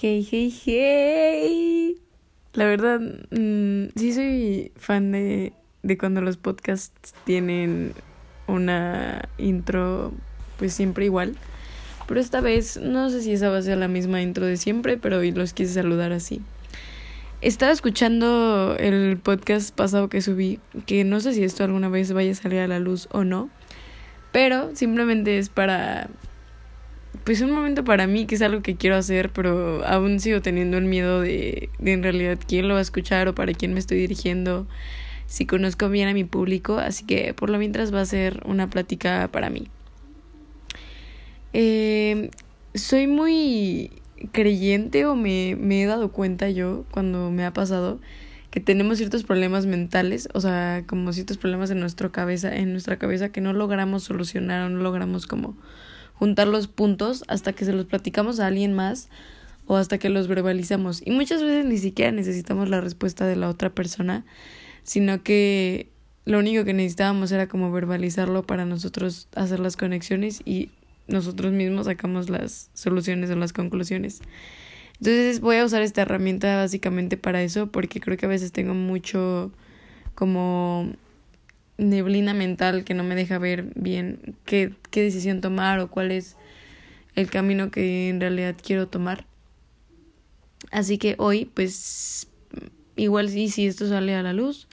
Hey, hey, hey. La verdad, mm, sí soy fan de, de cuando los podcasts tienen una intro pues siempre igual. Pero esta vez no sé si esa va a ser la misma intro de siempre, pero hoy los quise saludar así. Estaba escuchando el podcast pasado que subí, que no sé si esto alguna vez vaya a salir a la luz o no, pero simplemente es para pues un momento para mí que es algo que quiero hacer, pero aún sigo teniendo el miedo de, de en realidad quién lo va a escuchar o para quién me estoy dirigiendo, si conozco bien a mi público, así que por lo mientras va a ser una plática para mí. Eh, soy muy creyente o me, me he dado cuenta yo cuando me ha pasado que tenemos ciertos problemas mentales, o sea, como ciertos problemas en nuestra cabeza, en nuestra cabeza que no logramos solucionar o no logramos como juntar los puntos hasta que se los platicamos a alguien más o hasta que los verbalizamos. Y muchas veces ni siquiera necesitamos la respuesta de la otra persona, sino que lo único que necesitábamos era como verbalizarlo para nosotros hacer las conexiones y nosotros mismos sacamos las soluciones o las conclusiones. Entonces voy a usar esta herramienta básicamente para eso porque creo que a veces tengo mucho como neblina mental que no me deja ver bien qué, qué decisión tomar o cuál es el camino que en realidad quiero tomar. Así que hoy, pues, igual sí, si esto sale a la luz.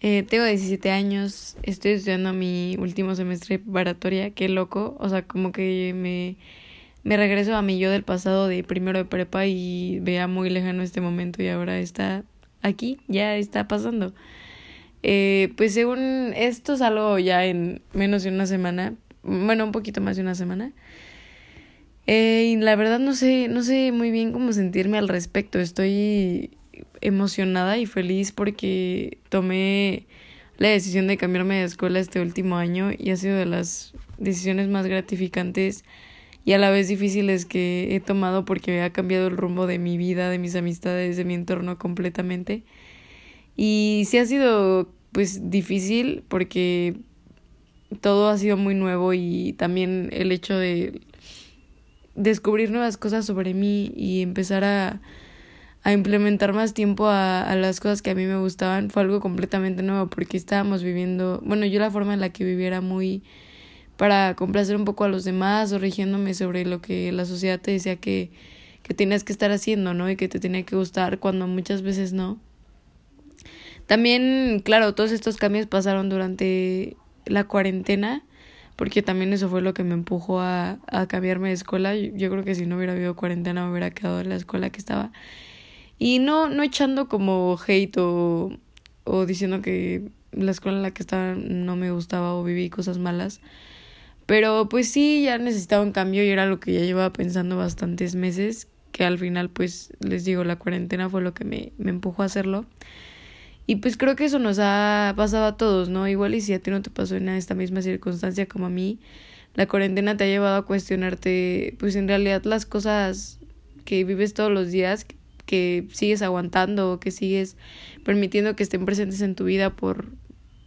Eh, tengo 17 años, estoy estudiando mi último semestre de preparatoria, qué loco, o sea, como que me, me regreso a mi yo del pasado de primero de prepa y vea muy lejano este momento y ahora está aquí, ya está pasando. Eh, pues según esto salgo ya en menos de una semana, bueno, un poquito más de una semana. Eh, y la verdad no sé, no sé muy bien cómo sentirme al respecto. Estoy emocionada y feliz porque tomé la decisión de cambiarme de escuela este último año y ha sido de las decisiones más gratificantes y a la vez difíciles que he tomado porque ha cambiado el rumbo de mi vida, de mis amistades, de mi entorno completamente. Y sí ha sido pues difícil porque todo ha sido muy nuevo y también el hecho de descubrir nuevas cosas sobre mí y empezar a, a implementar más tiempo a, a las cosas que a mí me gustaban fue algo completamente nuevo porque estábamos viviendo, bueno, yo la forma en la que viviera muy para complacer un poco a los demás o rigiéndome sobre lo que la sociedad te decía que, que tenías que estar haciendo, ¿no? Y que te tenía que gustar cuando muchas veces no. También, claro, todos estos cambios pasaron durante la cuarentena, porque también eso fue lo que me empujó a, a cambiarme de escuela. Yo, creo que si no hubiera habido cuarentena me hubiera quedado en la escuela que estaba. Y no, no echando como hate o, o diciendo que la escuela en la que estaba no me gustaba o viví cosas malas. Pero pues sí, ya necesitaba un cambio y era lo que ya llevaba pensando bastantes meses, que al final pues les digo, la cuarentena fue lo que me, me empujó a hacerlo. Y pues creo que eso nos ha pasado a todos, ¿no? Igual y si a ti no te pasó en esta misma circunstancia como a mí, la cuarentena te ha llevado a cuestionarte, pues en realidad las cosas que vives todos los días, que sigues aguantando que sigues permitiendo que estén presentes en tu vida por,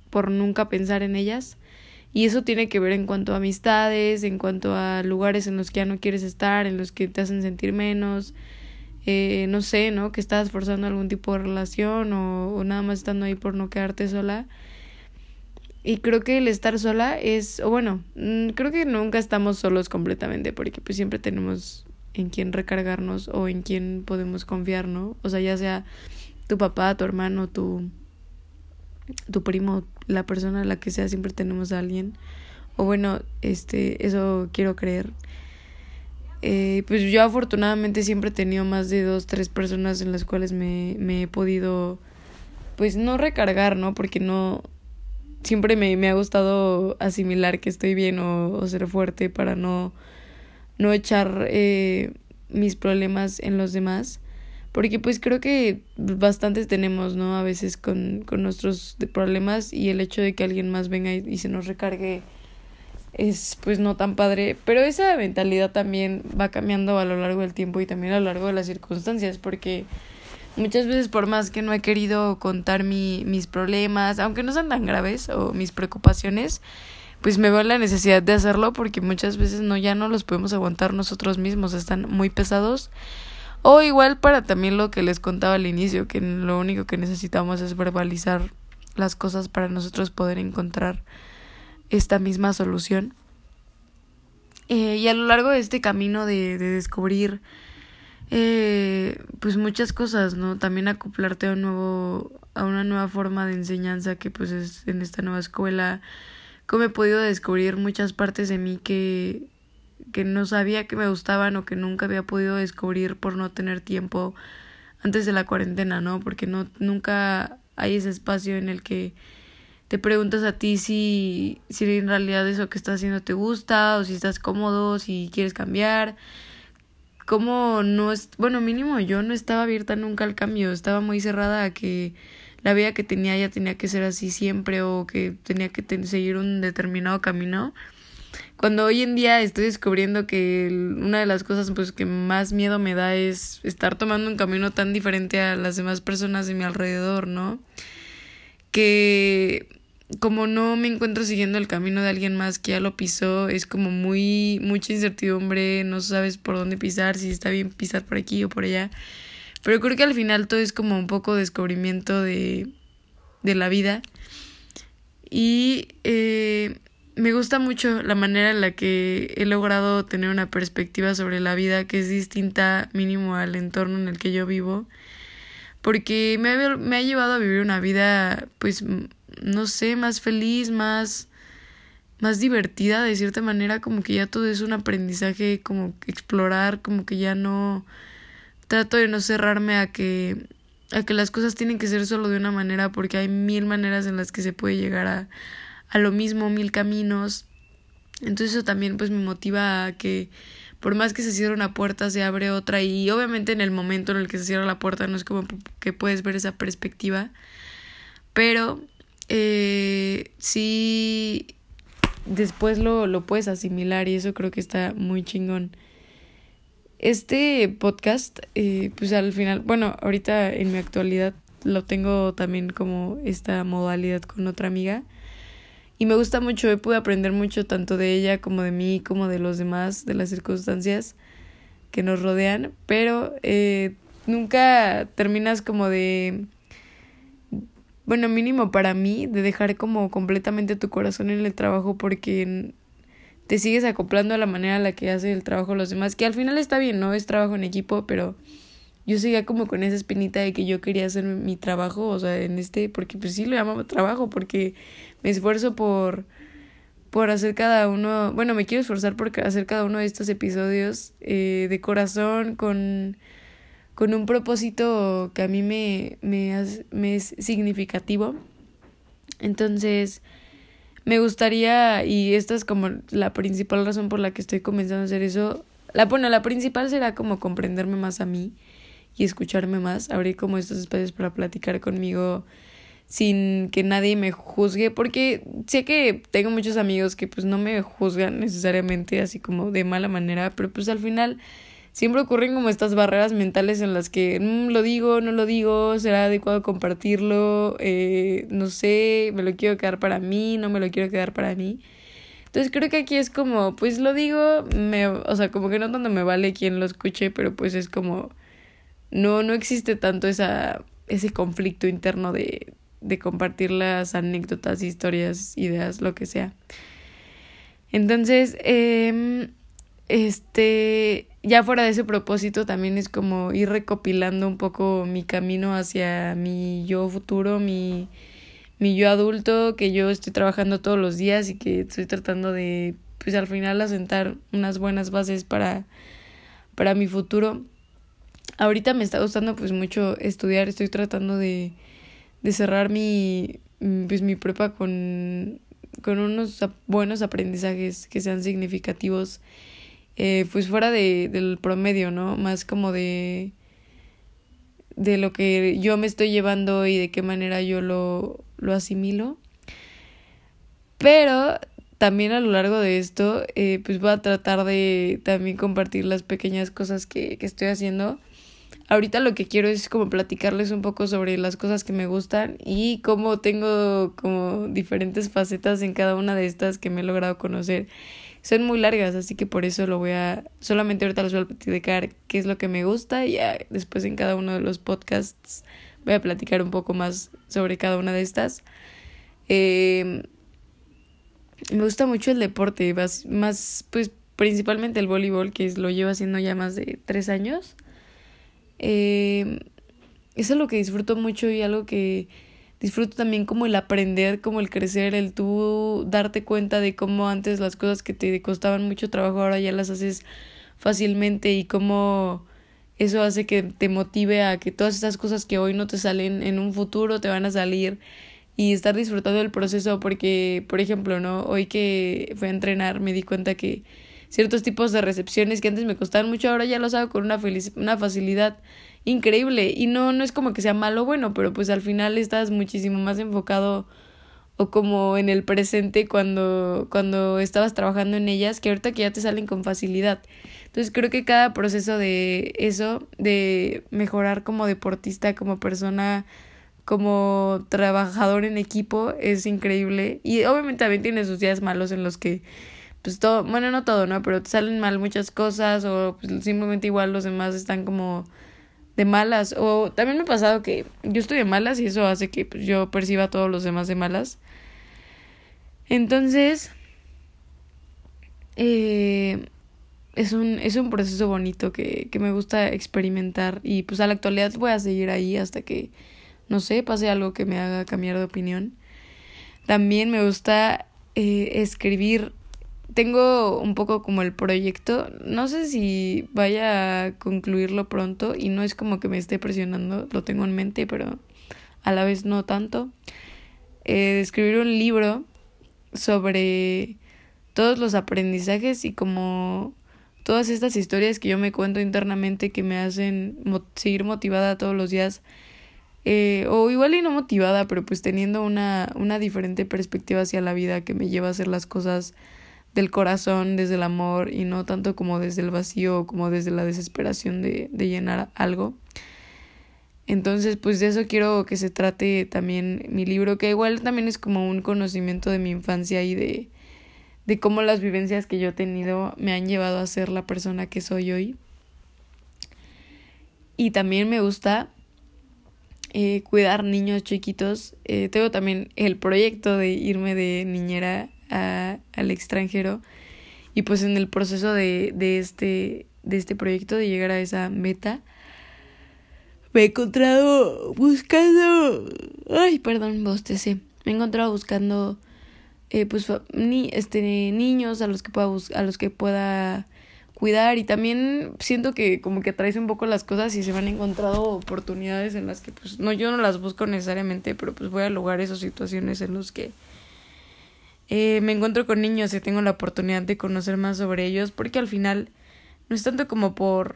por nunca pensar en ellas. Y eso tiene que ver en cuanto a amistades, en cuanto a lugares en los que ya no quieres estar, en los que te hacen sentir menos, eh, no sé, ¿no? Que estás forzando algún tipo de relación o, o, nada más estando ahí por no quedarte sola. Y creo que el estar sola es, o bueno, mm, creo que nunca estamos solos completamente porque pues siempre tenemos en quién recargarnos o en quién podemos confiar, ¿no? O sea, ya sea tu papá, tu hermano, tu, tu primo, la persona a la que sea, siempre tenemos a alguien. O bueno, este, eso quiero creer. Eh, pues yo afortunadamente siempre he tenido más de dos, tres personas en las cuales me, me he podido, pues no recargar, ¿no? Porque no, siempre me, me ha gustado asimilar que estoy bien o, ser fuerte para no, no echar eh, mis problemas en los demás. Porque pues creo que bastantes tenemos, ¿no? A veces con, con nuestros problemas y el hecho de que alguien más venga y se nos recargue es pues no tan padre, pero esa mentalidad también va cambiando a lo largo del tiempo y también a lo largo de las circunstancias, porque muchas veces por más que no he querido contar mi, mis problemas, aunque no sean tan graves o mis preocupaciones, pues me veo la necesidad de hacerlo porque muchas veces no ya no los podemos aguantar nosotros mismos, están muy pesados. O igual para también lo que les contaba al inicio, que lo único que necesitamos es verbalizar las cosas para nosotros poder encontrar esta misma solución. Eh, y a lo largo de este camino de, de descubrir eh, pues muchas cosas, ¿no? También acoplarte a un nuevo, a una nueva forma de enseñanza que pues es en esta nueva escuela. Como he podido descubrir muchas partes de mí que, que no sabía que me gustaban o que nunca había podido descubrir por no tener tiempo antes de la cuarentena, ¿no? Porque no, nunca hay ese espacio en el que te preguntas a ti si, si en realidad eso que estás haciendo te gusta o si estás cómodo, si quieres cambiar. Como no es, bueno, mínimo yo no estaba abierta nunca al cambio, estaba muy cerrada a que la vida que tenía ya tenía que ser así siempre o que tenía que seguir un determinado camino. Cuando hoy en día estoy descubriendo que una de las cosas pues que más miedo me da es estar tomando un camino tan diferente a las demás personas de mi alrededor, ¿no? Que como no me encuentro siguiendo el camino de alguien más que ya lo pisó, es como muy mucha incertidumbre, no sabes por dónde pisar, si está bien pisar por aquí o por allá. Pero creo que al final todo es como un poco descubrimiento de, de la vida. Y eh, me gusta mucho la manera en la que he logrado tener una perspectiva sobre la vida que es distinta mínimo al entorno en el que yo vivo. Porque me ha, me ha llevado a vivir una vida pues no sé, más feliz, más, más divertida de cierta manera, como que ya todo es un aprendizaje, como explorar, como que ya no trato de no cerrarme a que a que las cosas tienen que ser solo de una manera porque hay mil maneras en las que se puede llegar a, a lo mismo, mil caminos. Entonces eso también pues me motiva a que por más que se cierre una puerta se abre otra. Y obviamente en el momento en el que se cierra la puerta no es como que puedes ver esa perspectiva, pero eh, sí después lo, lo puedes asimilar y eso creo que está muy chingón. Este podcast, eh, pues al final, bueno, ahorita en mi actualidad lo tengo también como esta modalidad con otra amiga y me gusta mucho, he pude aprender mucho tanto de ella como de mí, como de los demás, de las circunstancias que nos rodean, pero eh, nunca terminas como de bueno, mínimo para mí, de dejar como completamente tu corazón en el trabajo porque te sigues acoplando a la manera en la que hace el trabajo los demás, que al final está bien, ¿no? Es trabajo en equipo, pero yo seguía como con esa espinita de que yo quería hacer mi trabajo, o sea, en este, porque pues sí lo llamaba trabajo, porque me esfuerzo por, por hacer cada uno, bueno, me quiero esforzar por hacer cada uno de estos episodios eh, de corazón, con con un propósito que a mí me, me, me es significativo. Entonces, me gustaría, y esta es como la principal razón por la que estoy comenzando a hacer eso. La, bueno, la principal será como comprenderme más a mí y escucharme más, abrir como estos espacios para platicar conmigo sin que nadie me juzgue, porque sé que tengo muchos amigos que pues no me juzgan necesariamente así como de mala manera, pero pues al final siempre ocurren como estas barreras mentales en las que mm, lo digo, no lo digo, será adecuado compartirlo, eh, no sé, me lo quiero quedar para mí, no me lo quiero quedar para mí. Entonces creo que aquí es como, pues lo digo, me, o sea, como que no tanto me vale quien lo escuche, pero pues es como, no, no existe tanto esa, ese conflicto interno de, de compartir las anécdotas, historias, ideas, lo que sea. Entonces, eh, este, ya fuera de ese propósito también es como ir recopilando un poco mi camino hacia mi yo futuro, mi, mi yo adulto, que yo estoy trabajando todos los días y que estoy tratando de, pues al final, asentar unas buenas bases para, para mi futuro. Ahorita me está gustando pues mucho estudiar, estoy tratando de, de cerrar mi, pues mi prepa con, con unos buenos aprendizajes que sean significativos eh, pues fuera de, del promedio, ¿no? Más como de, de lo que yo me estoy llevando y de qué manera yo lo, lo asimilo. Pero también a lo largo de esto, eh, pues voy a tratar de también compartir las pequeñas cosas que, que estoy haciendo. Ahorita lo que quiero es como platicarles un poco sobre las cosas que me gustan y cómo tengo como diferentes facetas en cada una de estas que me he logrado conocer son muy largas, así que por eso lo voy a, solamente ahorita les voy a platicar qué es lo que me gusta y ya después en cada uno de los podcasts voy a platicar un poco más sobre cada una de estas. Eh, me gusta mucho el deporte, más, más pues principalmente el voleibol, que lo llevo haciendo ya más de tres años. Eh, eso es lo que disfruto mucho y algo que disfruto también como el aprender, como el crecer, el tú darte cuenta de cómo antes las cosas que te costaban mucho trabajo ahora ya las haces fácilmente y cómo eso hace que te motive a que todas estas cosas que hoy no te salen en un futuro te van a salir y estar disfrutando del proceso porque, por ejemplo, ¿no? Hoy que fui a entrenar me di cuenta que ciertos tipos de recepciones que antes me costaban mucho ahora ya los hago con una, una facilidad increíble y no no es como que sea malo o bueno, pero pues al final estás muchísimo más enfocado o como en el presente cuando cuando estabas trabajando en ellas que ahorita que ya te salen con facilidad. Entonces creo que cada proceso de eso de mejorar como deportista, como persona como trabajador en equipo es increíble y obviamente también tiene sus días malos en los que pues todo, bueno, no todo, ¿no? Pero te salen mal muchas cosas o pues, simplemente igual los demás están como de malas. O también me ha pasado que yo estoy de malas y eso hace que pues, yo perciba a todos los demás de malas. Entonces, eh, es, un, es un proceso bonito que, que me gusta experimentar y pues a la actualidad voy a seguir ahí hasta que, no sé, pase algo que me haga cambiar de opinión. También me gusta eh, escribir tengo un poco como el proyecto, no sé si vaya a concluirlo pronto y no es como que me esté presionando, lo tengo en mente, pero a la vez no tanto. Eh, escribir un libro sobre todos los aprendizajes y como todas estas historias que yo me cuento internamente que me hacen seguir motivada todos los días. Eh, o igual y no motivada, pero pues teniendo una, una diferente perspectiva hacia la vida que me lleva a hacer las cosas del corazón, desde el amor y no tanto como desde el vacío como desde la desesperación de, de llenar algo. Entonces, pues de eso quiero que se trate también mi libro, que igual también es como un conocimiento de mi infancia y de, de cómo las vivencias que yo he tenido me han llevado a ser la persona que soy hoy. Y también me gusta eh, cuidar niños chiquitos. Eh, tengo también el proyecto de irme de niñera al extranjero. Y pues en el proceso de, de, este, de este proyecto de llegar a esa meta me he encontrado buscando ay perdón bostecé. Me he encontrado buscando eh, pues ni este niños a los que pueda a los que pueda cuidar. Y también siento que como que atraes un poco las cosas y se me han encontrado oportunidades en las que pues no yo no las busco necesariamente pero pues voy a lograr esas situaciones en los que eh, me encuentro con niños y tengo la oportunidad de conocer más sobre ellos, porque al final no es tanto como por,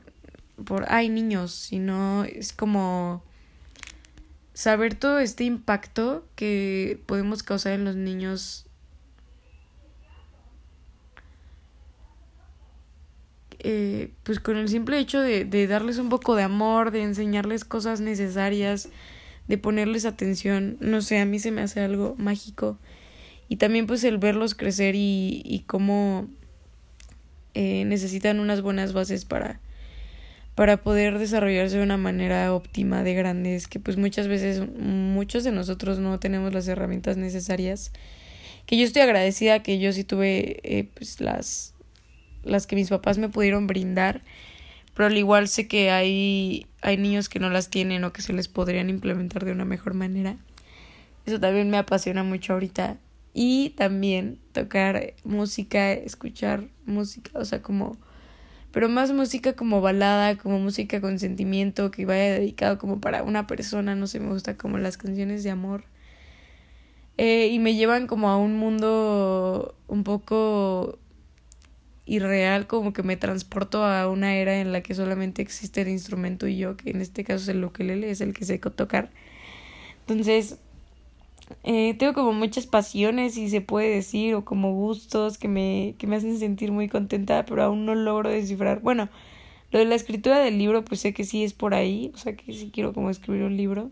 por, ay, niños, sino es como saber todo este impacto que podemos causar en los niños. Eh, pues con el simple hecho de, de darles un poco de amor, de enseñarles cosas necesarias, de ponerles atención, no sé, a mí se me hace algo mágico y también pues el verlos crecer y, cómo eh, necesitan unas buenas bases para, para poder desarrollarse de una manera óptima de grandes, que pues muchas veces muchos de nosotros no tenemos las herramientas necesarias, que yo estoy agradecida que yo sí tuve eh, pues las, las que mis papás me pudieron brindar, pero al igual sé que hay, hay niños que no las tienen o que se les podrían implementar de una mejor manera. Eso también me apasiona mucho ahorita y también tocar música, escuchar música, o sea, como, pero más música como balada, como música con sentimiento, que vaya dedicado como para una persona, no sé, me gusta como las canciones de amor. Eh, y me llevan como a un mundo un poco irreal, como que me transporto a una era en la que solamente existe el instrumento y yo, que en este caso es el ukelele, es el que sé tocar. Entonces, eh, tengo como muchas pasiones, si se puede decir, o como gustos que me, que me hacen sentir muy contenta, pero aún no logro descifrar. Bueno, lo de la escritura del libro, pues sé que sí es por ahí, o sea que sí quiero como escribir un libro.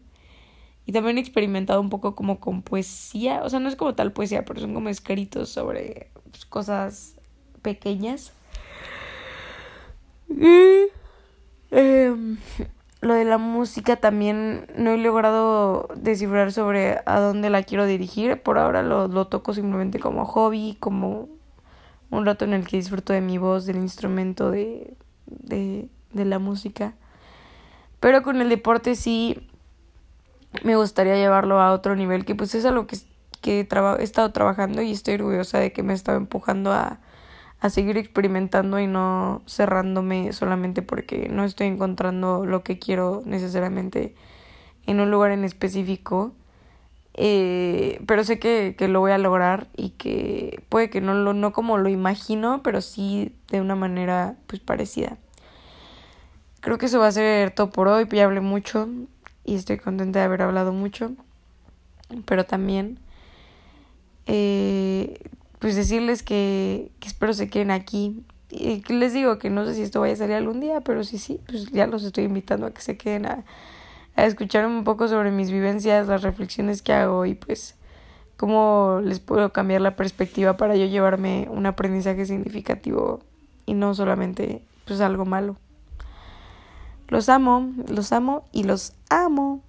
Y también he experimentado un poco como con poesía, o sea, no es como tal poesía, pero son como escritos sobre pues, cosas pequeñas. Y em, lo de la música también no he logrado descifrar sobre a dónde la quiero dirigir. Por ahora lo, lo toco simplemente como hobby, como un rato en el que disfruto de mi voz, del instrumento, de, de, de la música. Pero con el deporte sí me gustaría llevarlo a otro nivel, que pues es algo que, que he, estado trabajando y estoy orgullosa de que me estado empujando a, a seguir experimentando y no cerrándome solamente porque no estoy encontrando lo que quiero necesariamente en un lugar en específico. Eh, pero sé que, que, lo voy a lograr y que puede que no, lo, no como lo imagino, pero sí de una manera pues parecida. Creo que eso va a ser todo por hoy, ya hablé mucho y estoy contenta de haber hablado mucho, pero también eh, pues decirles que, que, espero se queden aquí. Y les digo que no sé si esto vaya a salir algún día, pero sí, sí, pues ya los estoy invitando a que se queden a, a escuchar un poco sobre mis vivencias, las reflexiones que hago y pues cómo les puedo cambiar la perspectiva para yo llevarme un aprendizaje significativo y no solamente pues algo malo. Los amo, los amo y los amo.